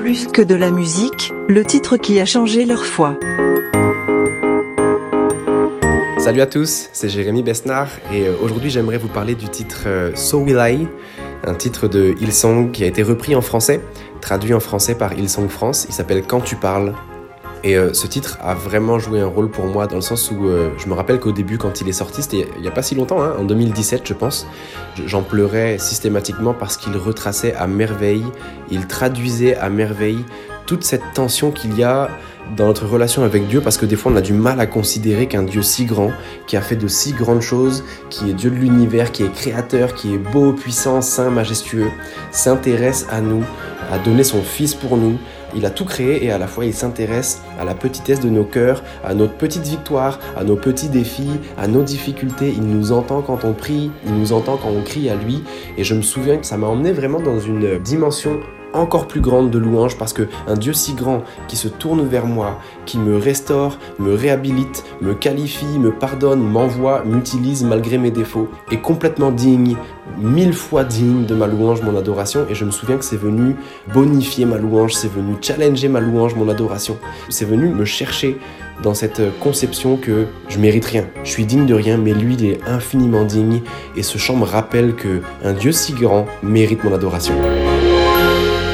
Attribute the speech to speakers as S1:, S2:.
S1: plus que de la musique, le titre qui a changé leur foi.
S2: Salut à tous, c'est Jérémy Besnard et euh, aujourd'hui j'aimerais vous parler du titre euh, So Will I, un titre de Hillsong qui a été repris en français, traduit en français par Hillsong France. Il s'appelle Quand tu parles. Et euh, ce titre a vraiment joué un rôle pour moi dans le sens où je me rappelle qu'au début, quand il est sorti, c'était il n'y a pas si longtemps, hein, en 2017, je pense, j'en pleurais systématiquement parce qu'il retraçait à merveille, il traduisait à merveille toute cette tension qu'il y a dans notre relation avec Dieu parce que des fois on a du mal à considérer qu'un Dieu si grand, qui a fait de si grandes choses, qui est Dieu de l'univers, qui est créateur, qui est beau, puissant, saint, majestueux, s'intéresse à nous, a donné son Fils pour nous. Il a tout créé et à la fois il s'intéresse à la petitesse de nos cœurs, à notre petite victoire, à nos petits défis, à nos difficultés. Il nous entend quand on prie, il nous entend quand on crie à lui. Et je me souviens que ça m'a emmené vraiment dans une dimension encore plus grande de louange parce que un Dieu si grand qui se tourne vers moi, qui me restaure, me réhabilite, me qualifie, me pardonne, m'envoie, m'utilise malgré mes défauts, est complètement digne, mille fois digne de ma louange, mon adoration. Et je me souviens que c'est venu bonifier ma louange, c'est venu challenger ma louange, mon adoration. C'est venu me chercher dans cette conception que je mérite rien, je suis digne de rien, mais lui il est infiniment digne. Et ce chant me rappelle que un Dieu si grand mérite mon adoration. Bye.